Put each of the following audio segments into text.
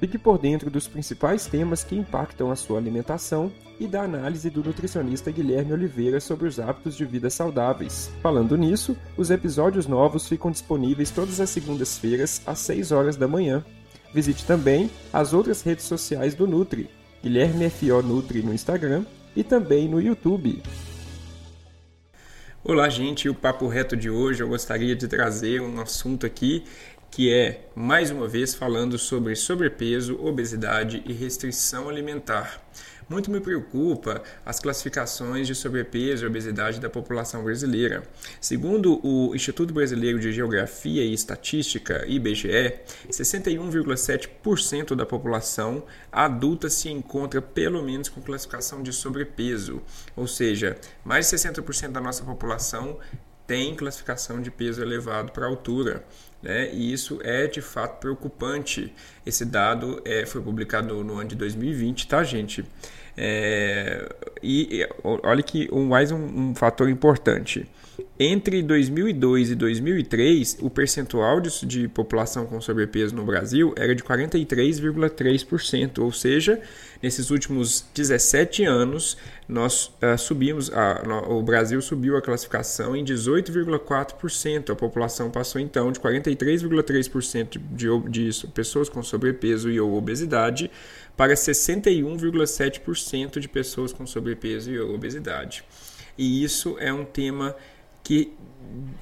Fique por dentro dos principais temas que impactam a sua alimentação e da análise do nutricionista Guilherme Oliveira sobre os hábitos de vida saudáveis. Falando nisso, os episódios novos ficam disponíveis todas as segundas-feiras às 6 horas da manhã. Visite também as outras redes sociais do Nutri, Guilherme FO Nutri no Instagram e também no YouTube. Olá, gente. O papo reto de hoje eu gostaria de trazer um assunto aqui que é, mais uma vez, falando sobre sobrepeso, obesidade e restrição alimentar. Muito me preocupa as classificações de sobrepeso e obesidade da população brasileira. Segundo o Instituto Brasileiro de Geografia e Estatística, IBGE, 61,7% da população adulta se encontra pelo menos com classificação de sobrepeso, ou seja, mais de 60% da nossa população tem classificação de peso elevado para altura. Né? E isso é de fato preocupante. Esse dado é, foi publicado no ano de 2020, tá, gente? É, e olha que mais um, um, fator importante. Entre 2002 e 2003, o percentual de, de população com sobrepeso no Brasil era de 43,3%, ou seja, nesses últimos 17 anos, nós uh, subimos, a, no, o Brasil subiu a classificação em 18,4%. A população passou então de 43,3% de, de, pessoas com sobrepeso e ou obesidade para 61,7% de pessoas com sobrepeso e obesidade. E isso é um tema que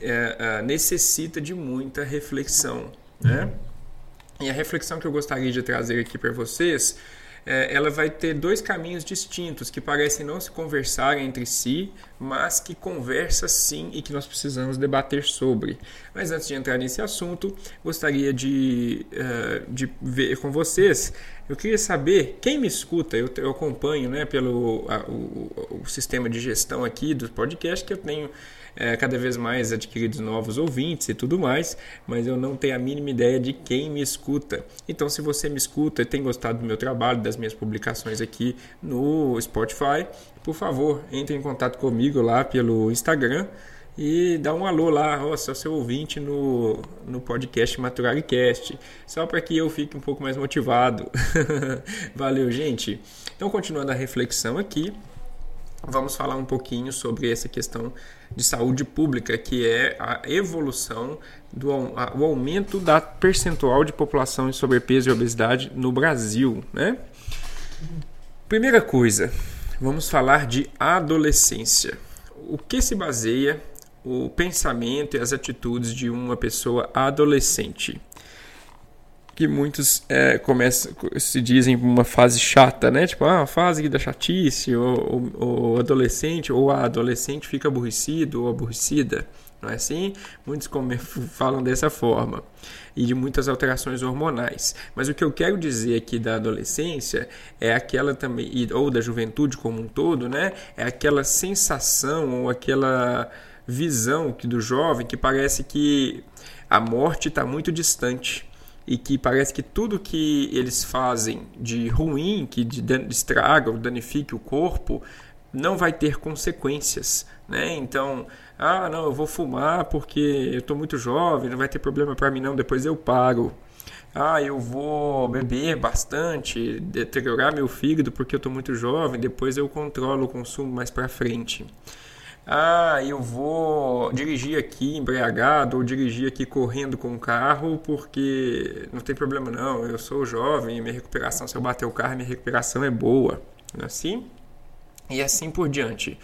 é, é, necessita de muita reflexão. Né? E a reflexão que eu gostaria de trazer aqui para vocês é, ela vai ter dois caminhos distintos que parecem não se conversar entre si, mas que conversa sim e que nós precisamos debater sobre. Mas antes de entrar nesse assunto, gostaria de, uh, de ver com vocês. Eu queria saber quem me escuta. Eu, eu acompanho, né, pelo a, o, o sistema de gestão aqui do podcast que eu tenho é, cada vez mais adquiridos novos ouvintes e tudo mais, mas eu não tenho a mínima ideia de quem me escuta. Então, se você me escuta e tem gostado do meu trabalho, das minhas publicações aqui no Spotify, por favor, entre em contato comigo lá pelo Instagram e dá um alô lá, ó, sou seu ouvinte no, no podcast MaturariCast, só para que eu fique um pouco mais motivado. Valeu, gente. Então, continuando a reflexão aqui, vamos falar um pouquinho sobre essa questão de saúde pública, que é a evolução do a, o aumento da percentual de população em sobrepeso e obesidade no Brasil, né? Primeira coisa, vamos falar de adolescência. O que se baseia o pensamento e as atitudes de uma pessoa adolescente? Que muitos é, começam, se dizem uma fase chata, né? Tipo, ah, a fase da chatice, ou, ou adolescente, ou a adolescente fica aborrecido ou aborrecida. Não é assim? Muitos falam dessa forma. E de muitas alterações hormonais. Mas o que eu quero dizer aqui da adolescência é aquela também, ou da juventude como um todo, né? É aquela sensação ou aquela visão que do jovem que parece que a morte está muito distante e que parece que tudo que eles fazem de ruim, que estraga ou danifique o corpo, não vai ter consequências, né? Então, ah, não, eu vou fumar porque eu estou muito jovem, não vai ter problema para mim não, depois eu paro. Ah, eu vou beber bastante, deteriorar meu fígado porque eu estou muito jovem, depois eu controlo o consumo mais para frente ah, eu vou dirigir aqui embriagado ou dirigir aqui correndo com o carro porque não tem problema não, eu sou jovem, minha recuperação, se eu bater o carro, minha recuperação é boa, é assim? E assim por diante.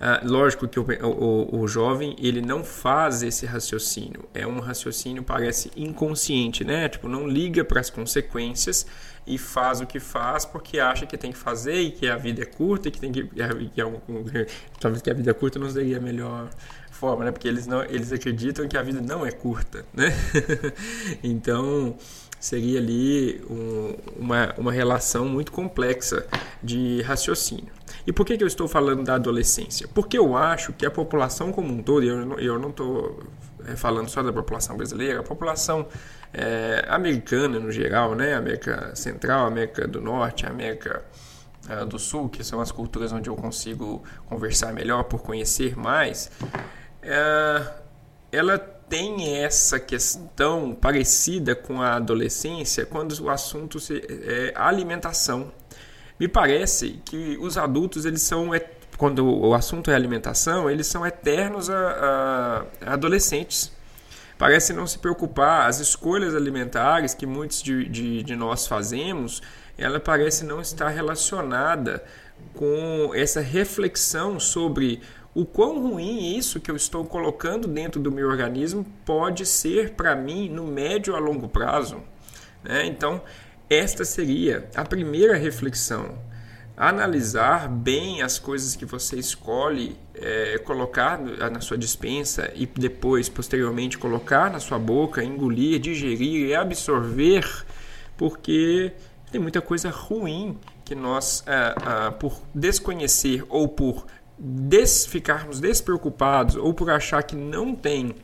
Ah, lógico que o, o, o, jovem ele não faz esse raciocínio, é um raciocínio parece inconsciente, né? Tipo, não liga para as consequências e faz o que faz porque acha que tem que fazer e que a vida é curta e que tem que, que, é, talvez que a vida é curta não seria a melhor forma, né? Porque eles não eles acreditam que a vida não é curta, né? então seria ali um, uma, uma relação muito complexa de raciocínio. E por que, que eu estou falando da adolescência? Porque eu acho que a população como um todo, e eu não estou é, falando só da população brasileira, a população é, americana no geral, né? América Central, América do Norte, América é, do Sul, que são as culturas onde eu consigo conversar melhor por conhecer mais, é, ela tem essa questão parecida com a adolescência quando o assunto é alimentação. Me parece que os adultos eles são quando o assunto é alimentação eles são eternos a, a adolescentes. Parece não se preocupar as escolhas alimentares que muitos de, de, de nós fazemos, ela parece não estar relacionada com essa reflexão sobre o quão ruim isso que eu estou colocando dentro do meu organismo pode ser para mim no médio a longo prazo. Né? Então, esta seria a primeira reflexão. Analisar bem as coisas que você escolhe é, colocar na sua dispensa e depois, posteriormente, colocar na sua boca, engolir, digerir e absorver, porque tem muita coisa ruim que nós, ah, ah, por desconhecer ou por des, ficarmos despreocupados ou por achar que não tem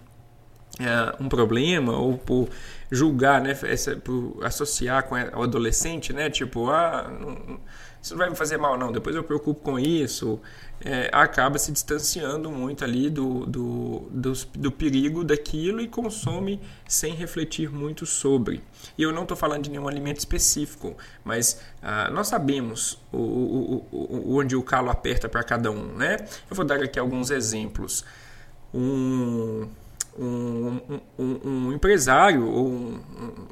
é, um problema ou por julgar, né, essa, por associar com o adolescente, né, tipo, ah, não, isso não vai me fazer mal não, depois eu me preocupo com isso, é, acaba se distanciando muito ali do, do, do, do, perigo daquilo e consome sem refletir muito sobre. E eu não estou falando de nenhum alimento específico, mas ah, nós sabemos o, o, o, onde o calo aperta para cada um. Né? Eu vou dar aqui alguns exemplos. Um, um, um, um, empresário ou um,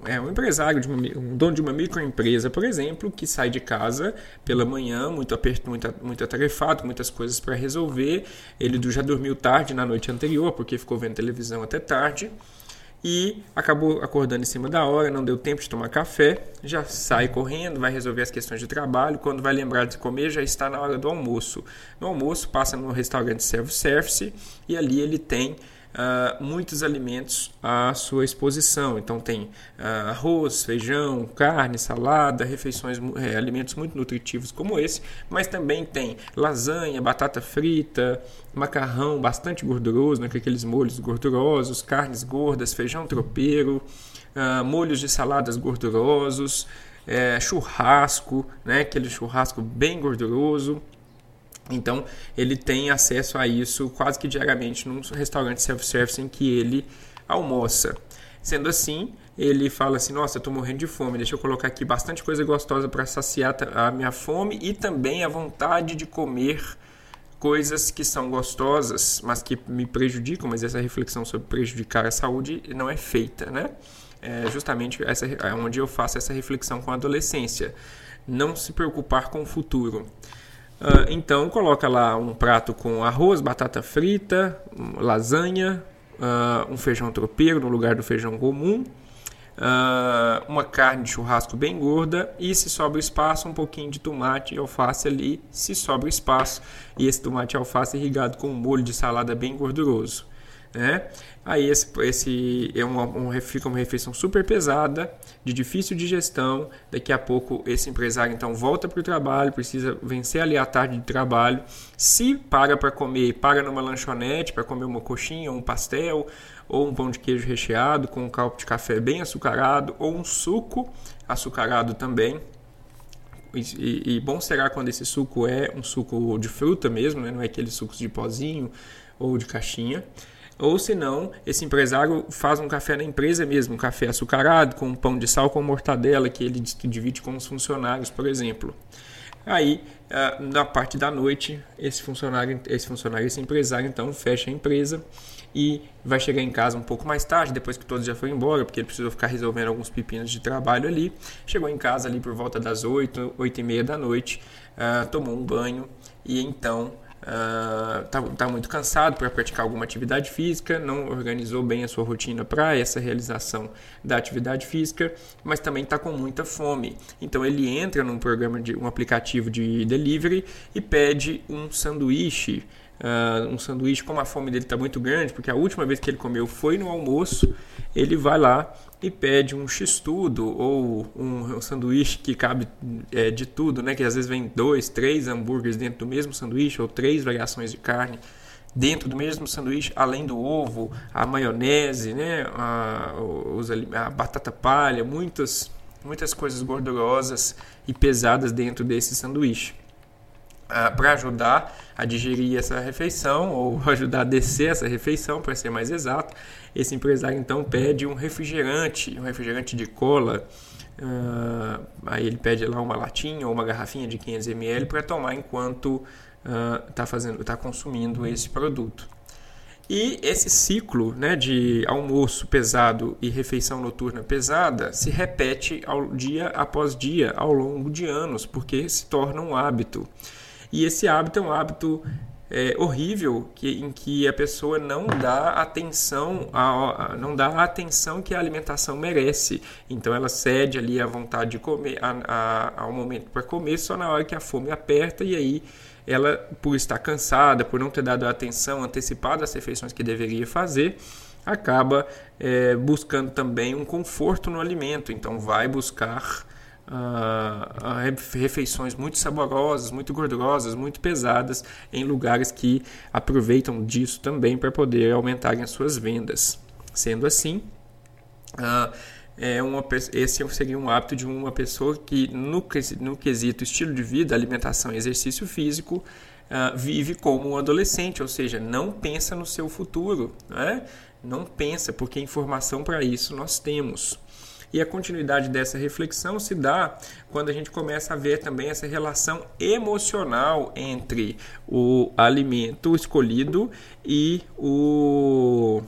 é, um empresário de uma, um dono de uma microempresa, por exemplo, que sai de casa pela manhã, muito aperto, muito, muito atarefado, muitas coisas para resolver. Ele já dormiu tarde na noite anterior porque ficou vendo televisão até tarde e acabou acordando em cima da hora, não deu tempo de tomar café, já sai correndo, vai resolver as questões de trabalho. Quando vai lembrar de comer, já está na hora do almoço. No almoço, passa no restaurante self-service e ali ele tem uh, muitos alimentos à sua exposição. Então tem uh, arroz, feijão, carne, salada, refeições, é, alimentos muito nutritivos como esse, mas também tem lasanha, batata frita, macarrão bastante gorduroso, né, com aqueles molhos gordurosos, carnes gordas, feijão tropeiro, uh, molhos de saladas gordurosos, é, churrasco, né, aquele churrasco bem gorduroso. Então, ele tem acesso a isso quase que diariamente num restaurante self-service em que ele almoça. Sendo assim, ele fala assim: Nossa, eu estou morrendo de fome, deixa eu colocar aqui bastante coisa gostosa para saciar a minha fome e também a vontade de comer coisas que são gostosas, mas que me prejudicam. Mas essa reflexão sobre prejudicar a saúde não é feita, né? É justamente essa, é onde eu faço essa reflexão com a adolescência. Não se preocupar com o futuro. Uh, então coloca lá um prato com arroz, batata frita, lasanha, uh, um feijão tropeiro no lugar do feijão comum, uh, uma carne de churrasco bem gorda e se sobra espaço um pouquinho de tomate e alface ali, se sobra espaço e esse tomate e alface irrigado com um molho de salada bem gorduroso. Né? Aí esse, esse é uma, um, fica uma refeição super pesada, de difícil digestão. Daqui a pouco esse empresário então volta para o trabalho, precisa vencer ali a tarde de trabalho. Se para para comer, para numa lanchonete para comer uma coxinha, um pastel ou um pão de queijo recheado com um copo de café bem açucarado ou um suco açucarado também. E, e, bom será quando esse suco é um suco de fruta mesmo, né? não é aquele suco de pozinho ou de caixinha. Ou se não, esse empresário faz um café na empresa mesmo, um café açucarado, com um pão de sal com mortadela, que ele divide com os funcionários, por exemplo. Aí, ah, na parte da noite, esse funcionário, esse funcionário, esse empresário, então, fecha a empresa e vai chegar em casa um pouco mais tarde, depois que todos já foram embora, porque ele precisou ficar resolvendo alguns pepinos de trabalho ali. Chegou em casa ali por volta das 8, 8 e meia da noite, uh, tomou um banho e então está uh, tá muito cansado para praticar alguma atividade física, não organizou bem a sua rotina para essa realização da atividade física, mas também está com muita fome. Então ele entra num programa de um aplicativo de delivery e pede um sanduíche. Uh, um sanduíche, como a fome dele está muito grande, porque a última vez que ele comeu foi no almoço, ele vai lá e pede um x-tudo ou um, um, sanduíche que cabe é, de tudo, né? Que às vezes vem dois, três hambúrgueres dentro do mesmo sanduíche ou três variações de carne dentro do mesmo sanduíche, além do ovo, a maionese, né? A, os, a batata palha, muitas, muitas coisas gordurosas e pesadas dentro desse sanduíche. Para ajudar a digerir essa refeição ou ajudar a descer essa refeição, para ser mais exato, esse empresário então pede um refrigerante, um refrigerante de cola. Uh, aí ele pede lá uma latinha ou uma garrafinha de 500 ml para tomar enquanto está uh, fazendo, está consumindo esse produto. E esse ciclo né, de almoço pesado e refeição noturna pesada se repete ao dia após dia ao longo de anos, porque se torna um hábito. E esse hábito é um hábito é, horrível que, em que a pessoa não dá atenção a, a, não dá a atenção que a alimentação merece. Então ela cede ali à vontade de comer, a, a, ao momento para comer, só na hora que a fome aperta e aí ela, por estar cansada, por não ter dado a atenção antecipada às refeições que deveria fazer, acaba é, buscando também um conforto no alimento. Então vai buscar uh, refeições muito saborosas, muito gordurosas, muito pesadas em lugares que aproveitam disso também para poder aumentarem as suas vendas. Sendo assim, uh, é uma, esse seria um hábito de uma pessoa que, no, no quesito estilo de vida, alimentação e exercício físico, uh, vive como um adolescente, ou seja, não pensa no seu futuro, né? não pensa, porque informação para isso nós temos. E a continuidade dessa reflexão se dá quando a gente começa a ver também essa relação emocional entre o alimento escolhido e o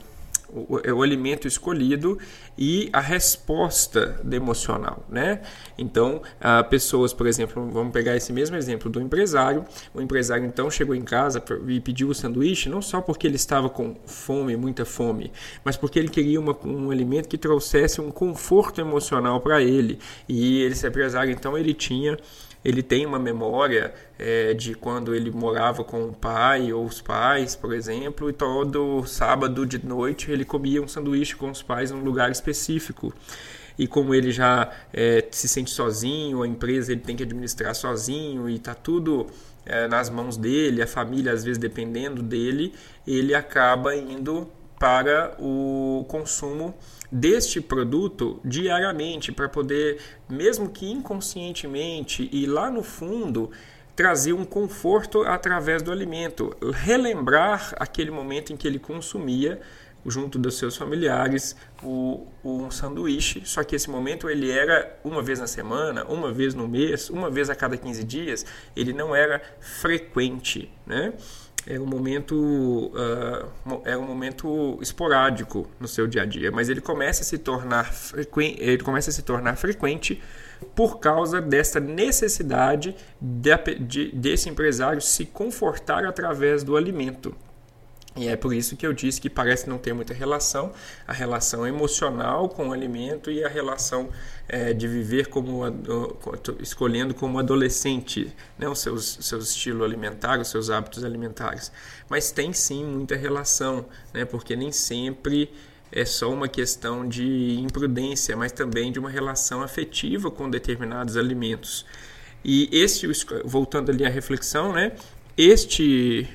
o, o, alimento escolhido e a resposta emocional, né? Então, pessoas, por exemplo, vamos pegar esse mesmo exemplo do empresário. O empresário então chegou em casa e pediu o sanduíche não só porque ele estava com fome, muita fome, mas porque ele queria uma, um alimento que trouxesse um conforto emocional para ele. E esse empresário então ele tinha ele tem uma memória é, de quando ele morava com o pai ou os pais, por exemplo, e todo sábado de noite ele comia um sanduíche com os pais em um lugar específico. E como ele já é, se sente sozinho, a empresa ele tem que administrar sozinho e está tudo é, nas mãos dele, a família às vezes dependendo dele, ele acaba indo para o consumo deste produto diariamente para poder, mesmo que inconscientemente e lá no fundo, trazer um conforto através do alimento, relembrar aquele momento em que ele consumia junto dos seus familiares o, um sanduíche, só que esse momento ele era uma vez na semana, uma vez no mês, uma vez a cada 15 dias, ele não era frequente, né? É um momento uh, um momento esporádico no seu dia a dia, mas ele começa a se tornar ele começa a se tornar frequente por causa dessa necessidade de, de, desse empresário se confortar através do alimento. E é por isso que eu disse que parece não ter muita relação, a relação emocional com o alimento e a relação é, de viver como escolhendo como adolescente né, o seu, seu estilo alimentar, os seus hábitos alimentares. Mas tem sim muita relação, né, porque nem sempre é só uma questão de imprudência, mas também de uma relação afetiva com determinados alimentos. E esse, voltando ali à reflexão, né, este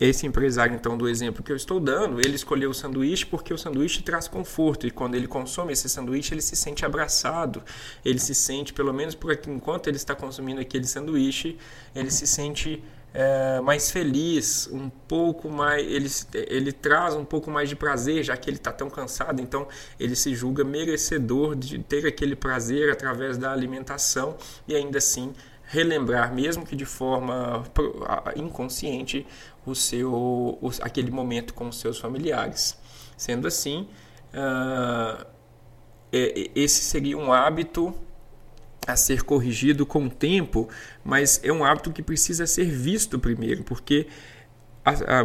esse empresário então do exemplo que eu estou dando, ele escolheu o sanduíche porque o sanduíche traz conforto. E quando ele consome esse sanduíche ele se sente abraçado, ele se sente pelo menos por aqui, enquanto ele está consumindo aquele sanduíche, ele se sente é, mais feliz, um pouco mais, ele, ele traz um pouco mais de prazer, já que ele está tão cansado, então ele se julga merecedor de ter aquele prazer através da alimentação. E ainda assim relembrar, mesmo que de forma inconsciente, o seu, aquele momento com os seus familiares. Sendo assim, uh, esse seria um hábito a ser corrigido com o tempo, mas é um hábito que precisa ser visto primeiro, porque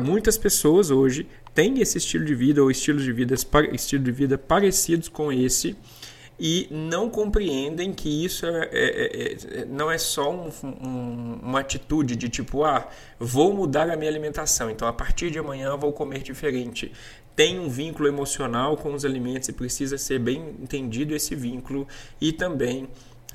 muitas pessoas hoje têm esse estilo de vida ou estilos de vida, estilo de vida parecidos com esse e não compreendem que isso é, é, é, é não é só um, um, uma atitude de tipo, ah, vou mudar a minha alimentação, então a partir de amanhã vou comer diferente. Tem um vínculo emocional com os alimentos e precisa ser bem entendido esse vínculo e também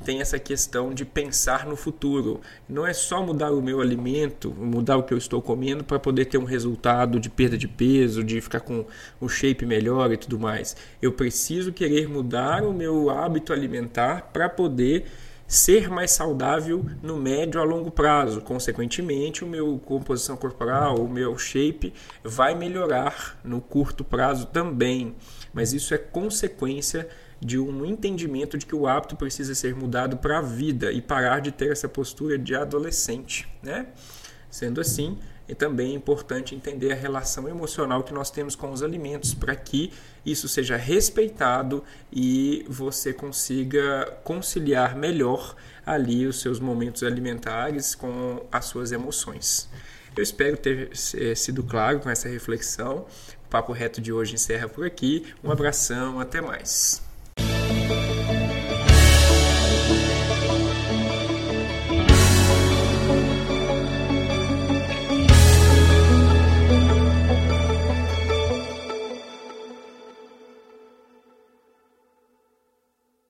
tem essa questão de pensar no futuro. Não é só mudar o meu alimento, mudar o que eu estou comendo para poder ter um resultado de perda de peso, de ficar com o shape melhor e tudo mais. Eu preciso querer mudar o meu hábito alimentar para poder ser mais saudável no médio a longo prazo. Consequentemente, o meu composição corporal, o meu shape vai melhorar no curto prazo também. Mas isso é consequência de um entendimento de que o hábito precisa ser mudado para a vida e parar de ter essa postura de adolescente, né? Sendo assim, é também importante entender a relação emocional que nós temos com os alimentos para que isso seja respeitado e você consiga conciliar melhor ali os seus momentos alimentares com as suas emoções. Eu espero ter eh, sido claro com essa reflexão. O Papo Reto de hoje encerra por aqui. Um abração, até mais. thank you